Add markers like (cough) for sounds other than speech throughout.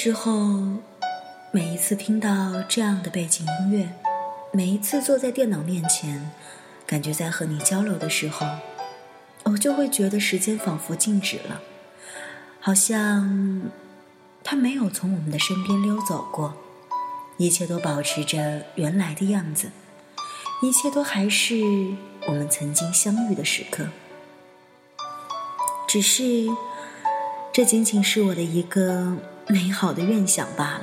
时候，每一次听到这样的背景音乐，每一次坐在电脑面前，感觉在和你交流的时候，我就会觉得时间仿佛静止了，好像他没有从我们的身边溜走过，一切都保持着原来的样子，一切都还是我们曾经相遇的时刻，只是这仅仅是我的一个。美好的愿想罢了。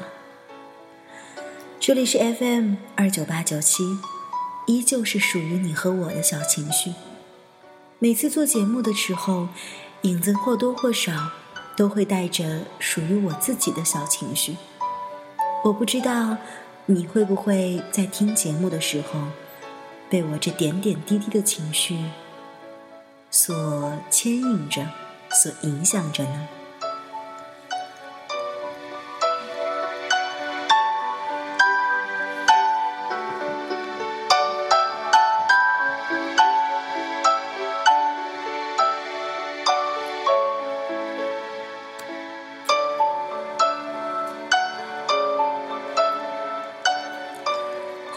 这里是 FM 二九八九七，依旧是属于你和我的小情绪。每次做节目的时候，影子或多或少都会带着属于我自己的小情绪。我不知道你会不会在听节目的时候，被我这点点滴滴的情绪所牵引着，所影响着呢？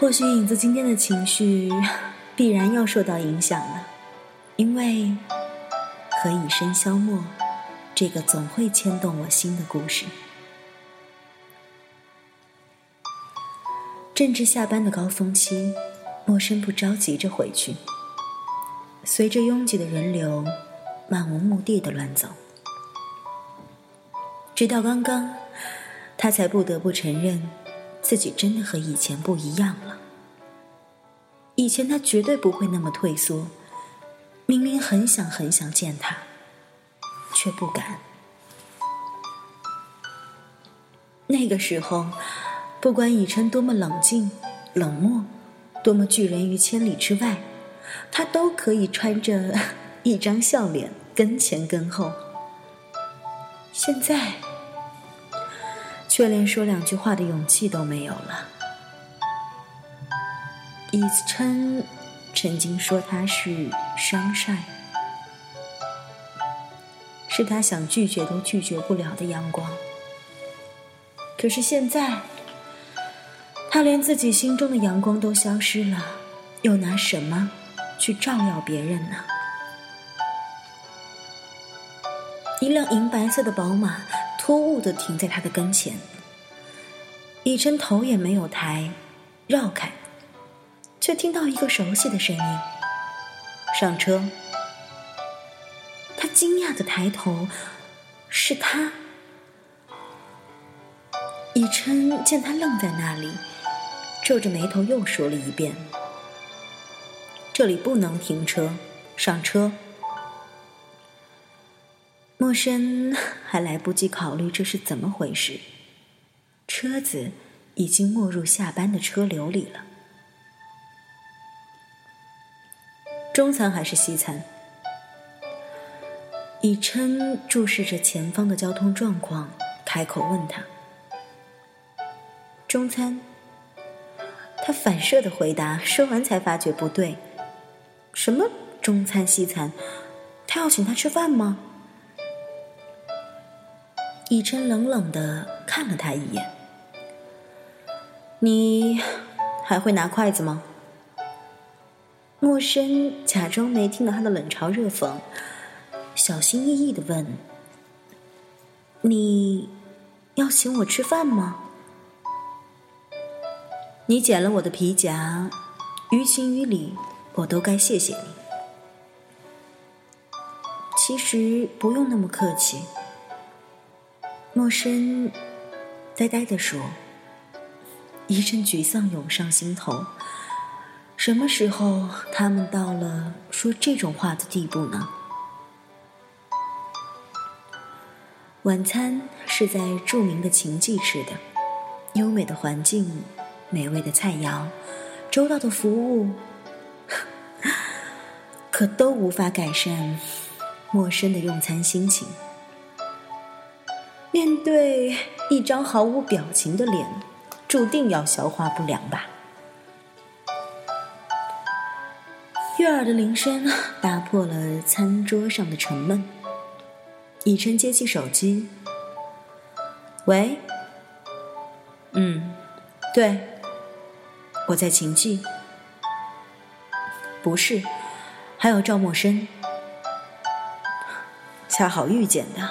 或许影子今天的情绪 (laughs) 必然要受到影响了，因为何以笙箫默这个总会牵动我心的故事。正值下班的高峰期，陌生不着急着回去，随着拥挤的人流，漫无目的的乱走，直到刚刚，他才不得不承认。自己真的和以前不一样了。以前他绝对不会那么退缩，明明很想很想见他，却不敢。那个时候，不管以琛多么冷静、冷漠，多么拒人于千里之外，他都可以穿着 (laughs) 一张笑脸跟前跟后。现在。却连说两句话的勇气都没有了。以琛曾经说他是商晒，是他想拒绝都拒绝不了的阳光。可是现在，他连自己心中的阳光都消失了，又拿什么去照耀别人呢？一辆银白色的宝马。突兀的停在他的跟前，以琛头也没有抬，绕开，却听到一个熟悉的声音：“上车。”他惊讶的抬头，是他。以琛见他愣在那里，皱着眉头又说了一遍：“这里不能停车，上车。”陌生还来不及考虑这是怎么回事，车子已经没入下班的车流里了。中餐还是西餐？以琛注视着前方的交通状况，开口问他：“中餐。”他反射的回答，说完才发觉不对：“什么中餐西餐？他要请他吃饭吗？”以琛冷冷的看了他一眼：“你还会拿筷子吗？”陌生假装没听到他的冷嘲热讽，小心翼翼的问：“你要请我吃饭吗？你捡了我的皮夹，于情于理，我都该谢谢你。其实不用那么客气。”陌生，呆呆地说：“一阵沮丧涌上心头。什么时候他们到了说这种话的地步呢？”晚餐是在著名的秦记吃的，优美的环境，美味的菜肴，周到的服务，(laughs) 可都无法改善陌生的用餐心情。面对一张毫无表情的脸，注定要消化不良吧。悦耳的铃声打破了餐桌上的沉闷。以琛接起手机：“喂，嗯，对，我在秦记。不是，还有赵默笙，恰好遇见的。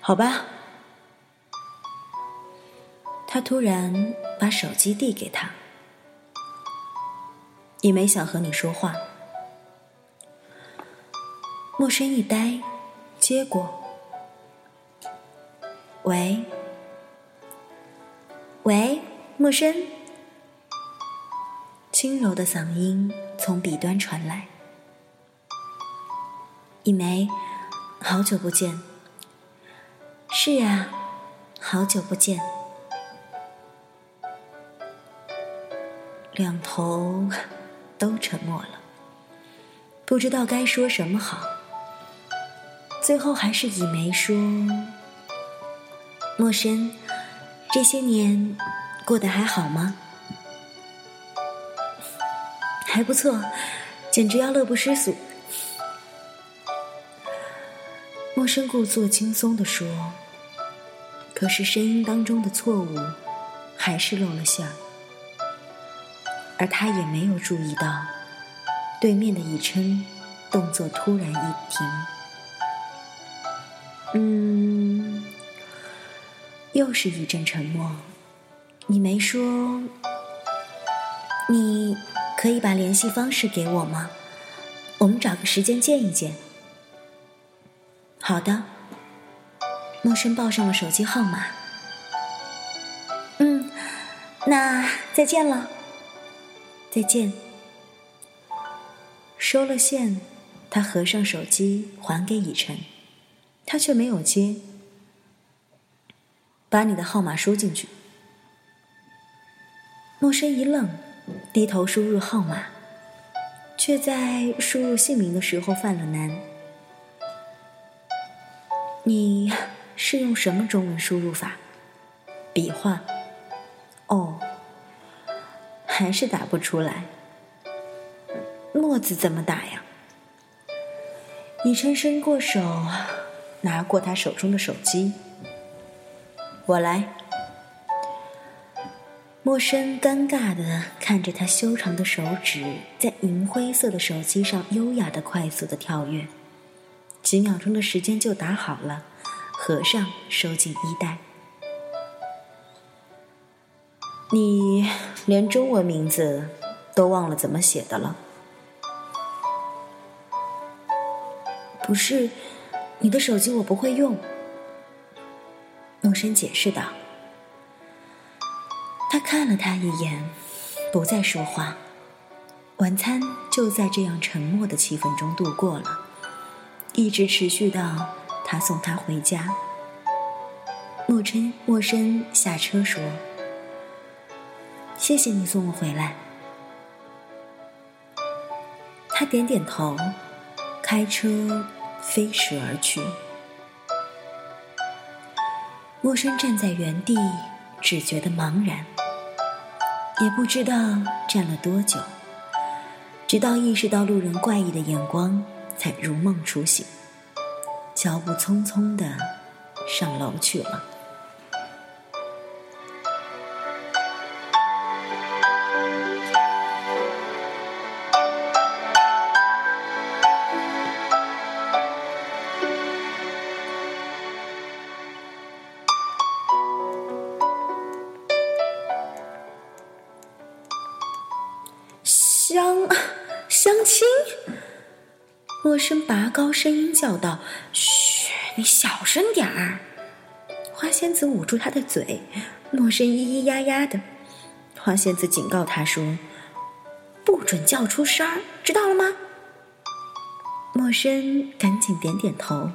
好吧。他突然把手机递给他，也没想和你说话。陌生一呆，接过。喂，喂，陌生。轻柔的嗓音从笔端传来。一梅，好久不见。是啊，好久不见。两头都沉默了，不知道该说什么好。最后还是以梅说：“陌生，这些年过得还好吗？”“还不错，简直要乐不思蜀。”陌生故作轻松地说，可是声音当中的错误还是露了馅儿。而他也没有注意到，对面的以琛动作突然一停。嗯，又是一阵沉默。你没说，你可以把联系方式给我吗？我们找个时间见一见。好的。陌生报上了手机号码。嗯，那再见了。再见。收了线，他合上手机还给以晨，他却没有接。把你的号码输进去。陌生一愣，低头输入号码，却在输入姓名的时候犯了难。你是用什么中文输入法？笔画。哦。还是打不出来，墨字怎么打呀？以琛伸过手，拿过他手中的手机，我来。陌生尴尬的看着他修长的手指在银灰色的手机上优雅的、快速的跳跃，几秒钟的时间就打好了，合上，收进衣袋。你连中文名字都忘了怎么写的了？不是，你的手机我不会用。陌生解释道。他看了他一眼，不再说话。晚餐就在这样沉默的气氛中度过了，一直持续到他送他回家。莫琛陌生下车说。谢谢你送我回来。他点点头，开车飞驰而去。陌生站在原地，只觉得茫然，也不知道站了多久，直到意识到路人怪异的眼光，才如梦初醒，脚步匆匆的上楼去了。生拔高声音叫道：“嘘，你小声点儿。”花仙子捂住他的嘴，陌生咿咿呀呀的。花仙子警告他说：“不准叫出声儿，知道了吗？”陌生赶紧点点头。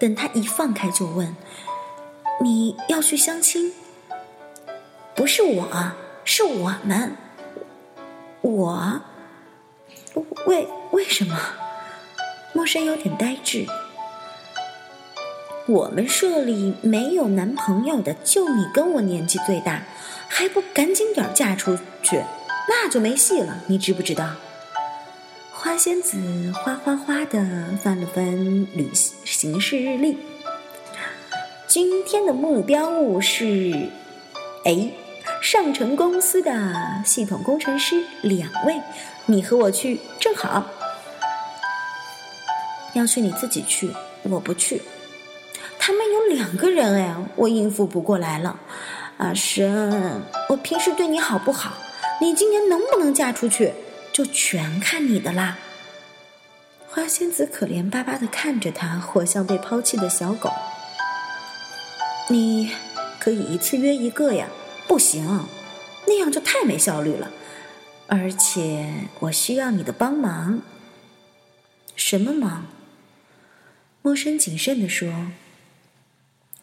等他一放开，就问：“你要去相亲？”“不是我，是我们。”我，为为什么？陌生有点呆滞。我们社里没有男朋友的，就你跟我年纪最大，还不赶紧点嫁出去，那就没戏了。你知不知道？花仙子哗哗哗的翻了翻旅行行事日历，今天的目标物是，哎，上城公司的系统工程师两位，你和我去正好。要去你自己去，我不去。他们有两个人哎，我应付不过来了。阿生，我平时对你好不好？你今年能不能嫁出去，就全看你的啦。花仙子可怜巴巴的看着他，活像被抛弃的小狗。你可以一次约一个呀？不行，那样就太没效率了。而且我需要你的帮忙。什么忙？莫生谨慎地说：“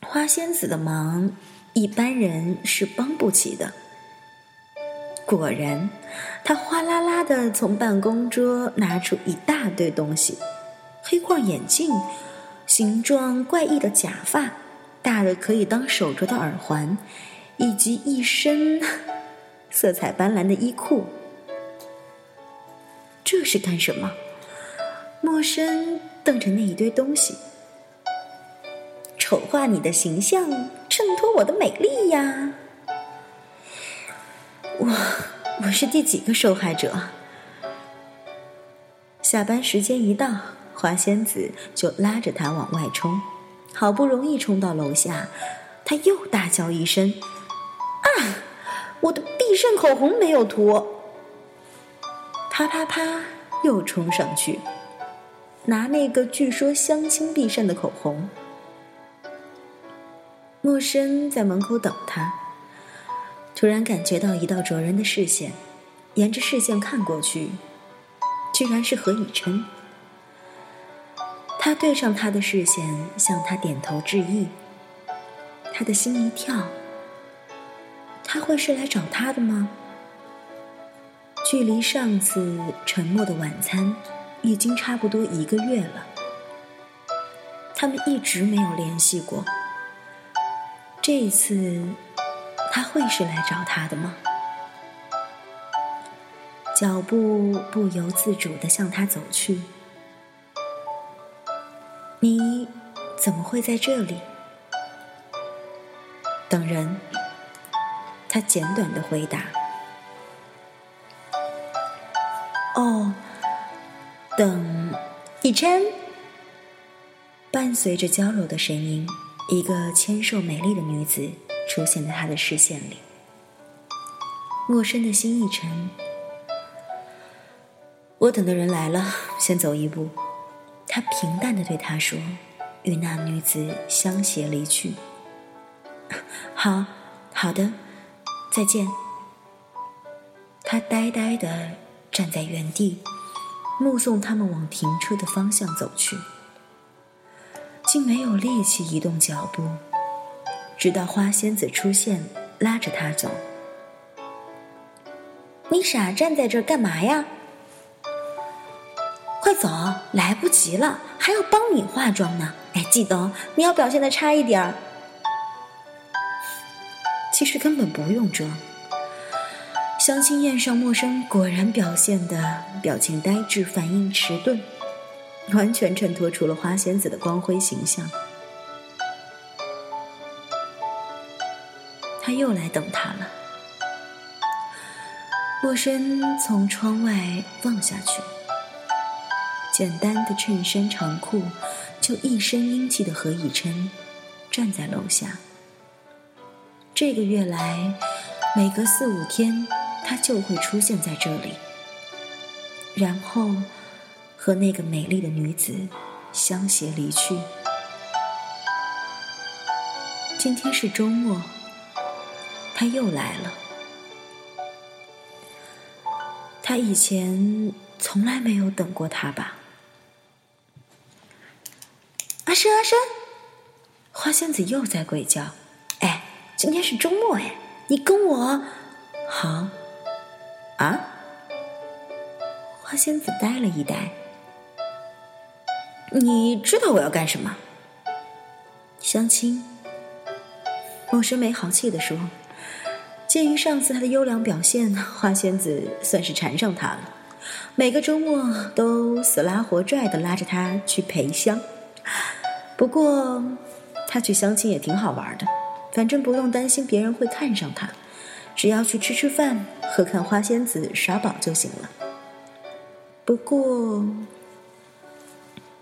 花仙子的忙，一般人是帮不起的。”果然，他哗啦啦的从办公桌拿出一大堆东西：黑框眼镜、形状怪异的假发、大的可以当手镯的耳环，以及一身色彩斑斓的衣裤。这是干什么？陌生瞪着那一堆东西，丑化你的形象，衬托我的美丽呀！我我是第几个受害者？下班时间一到，花仙子就拉着他往外冲。好不容易冲到楼下，他又大叫一声：“！我的必胜口红没有涂！”啪啪啪，又冲上去拿那个据说相亲必胜的口红。陌生在门口等他。突然感觉到一道灼人的视线，沿着视线看过去，居然是何以琛。他对上他的视线，向他点头致意。他的心一跳，他会是来找他的吗？距离上次沉默的晚餐，已经差不多一个月了。他们一直没有联系过。这一次。他会是来找他的吗？脚步不由自主的向他走去。你怎么会在这里？等人。他简短的回答。哦，等以琛。伴随着娇柔的声音，一个纤瘦美丽的女子。出现在他的视线里，陌生的心一沉。我等的人来了，先走一步。他平淡的对他说，与那女子相携离去。(laughs) 好，好的，再见。他呆呆的站在原地，目送他们往停车的方向走去，竟没有力气移动脚步。直到花仙子出现，拉着他走。你傻站在这儿干嘛呀？快走，来不及了，还要帮你化妆呢。哎，记得你要表现的差一点儿。其实根本不用装。相亲宴上，陌生果然表现的表情呆滞，反应迟钝，完全衬托出了花仙子的光辉形象。他又来等他了。陌生从窗外望下去，简单的衬衫长裤，就一身英气的何以琛站在楼下。这个月来，每隔四五天，他就会出现在这里，然后和那个美丽的女子相携离去。今天是周末。他又来了。他以前从来没有等过他吧？阿生阿生，花仙子又在鬼叫。今天是周末哎，你跟我好啊？花仙子呆了一呆。你知道我要干什么？相亲。陌生没好气的说。鉴于上次他的优良表现，花仙子算是缠上他了。每个周末都死拉活拽的拉着他去陪香。不过，他去相亲也挺好玩的，反正不用担心别人会看上他，只要去吃吃饭、和看花仙子耍宝就行了。不过，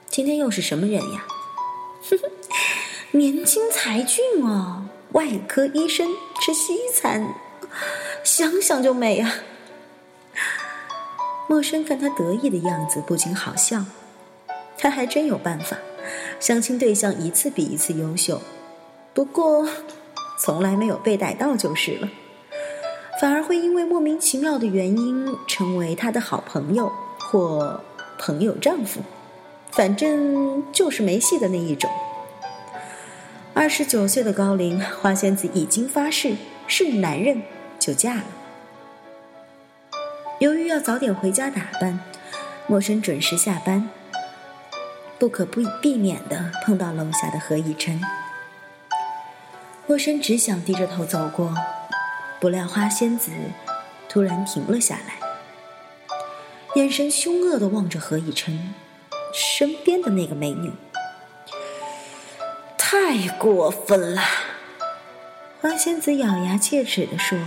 今天又是什么人呀？哼哼，年轻才俊哦，外科医生吃西餐，想想就美啊！陌生看他得意的样子，不禁好笑。他还真有办法，相亲对象一次比一次优秀，不过从来没有被逮到就是了。反而会因为莫名其妙的原因成为他的好朋友或朋友丈夫，反正就是没戏的那一种。二十九岁的高龄，花仙子已经发誓是男人就嫁了。由于要早点回家打扮，陌生准时下班。不可不避免的碰到楼下的何以琛，陌生只想低着头走过，不料花仙子突然停了下来，眼神凶恶的望着何以琛身边的那个美女，太过分了！花仙子咬牙切齿的说，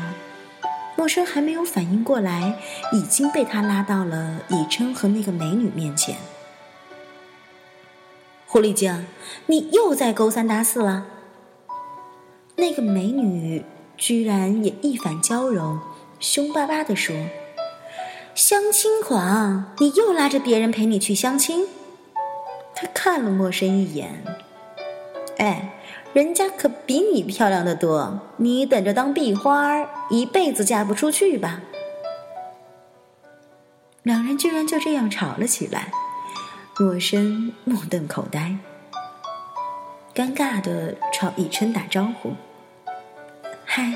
陌生还没有反应过来，已经被他拉到了以琛和那个美女面前。狐狸精，你又在勾三搭四了。那个美女居然也一反娇柔，凶巴巴的说：“相亲狂，你又拉着别人陪你去相亲？”他看了陌生一眼，哎，人家可比你漂亮的多，你等着当壁花，一辈子嫁不出去吧。两人居然就这样吵了起来。陌生目瞪口呆，尴尬的朝以琛打招呼：“嗨。”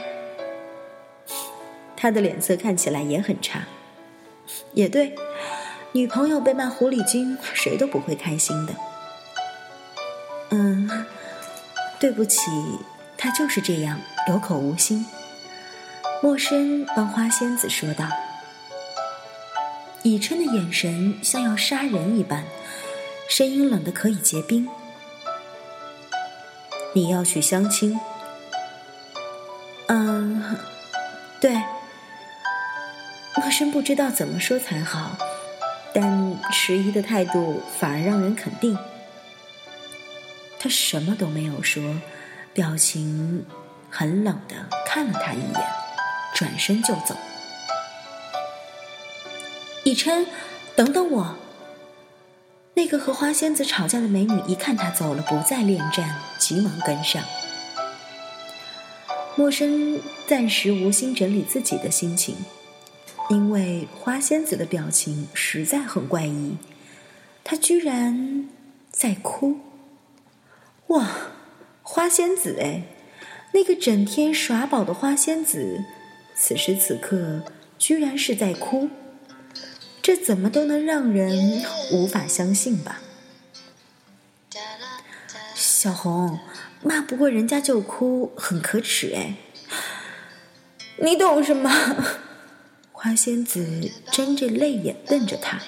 他的脸色看起来也很差。也对，女朋友被骂狐狸精，谁都不会开心的。嗯，对不起，他就是这样有口无心。莫生帮花仙子说道。以琛的眼神像要杀人一般。声音冷的可以结冰。你要去相亲？嗯，对。陌生不知道怎么说才好，但迟疑的态度反而让人肯定。他什么都没有说，表情很冷的看了他一眼，转身就走。以琛，等等我。那个和花仙子吵架的美女一看他走了，不再恋战，急忙跟上。陌生暂时无心整理自己的心情，因为花仙子的表情实在很怪异，她居然在哭。哇，花仙子哎，那个整天耍宝的花仙子，此时此刻居然是在哭。这怎么都能让人无法相信吧？小红骂不过人家就哭，很可耻哎！你懂什么？(laughs) 花仙子睁着泪眼瞪着他，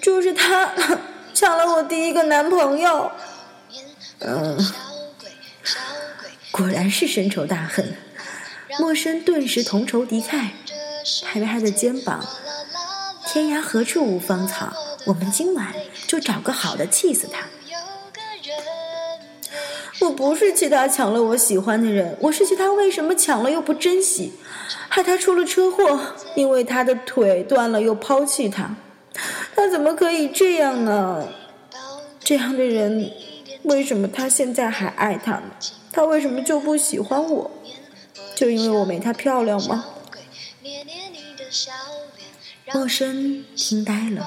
就是他抢了我第一个男朋友。嗯，果然是深仇大恨。陌生顿时同仇敌忾，拍拍他的肩膀。天涯何处无芳草？我们今晚就找个好的气死他。我不是气他抢了我喜欢的人，我是气他为什么抢了又不珍惜，害他出了车祸，因为他的腿断了又抛弃他。他怎么可以这样呢？这样的人，为什么他现在还爱他呢？他为什么就不喜欢我？就因为我没他漂亮吗？陌生听呆了，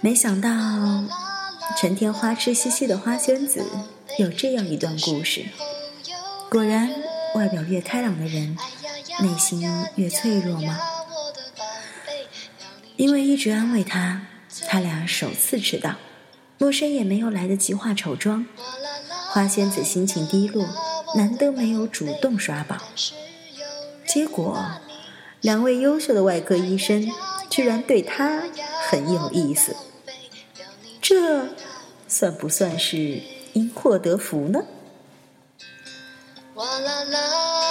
没想到成天花痴兮兮的花仙子有这样一段故事。果然，外表越开朗的人，内心越脆弱吗？因为一直安慰他，他俩首次迟到，陌生也没有来得及化丑妆。花仙子心情低落，难得没有主动刷宝，结果。两位优秀的外科医生居然对他很有意思，这算不算是因祸得福呢？哇啦啦啦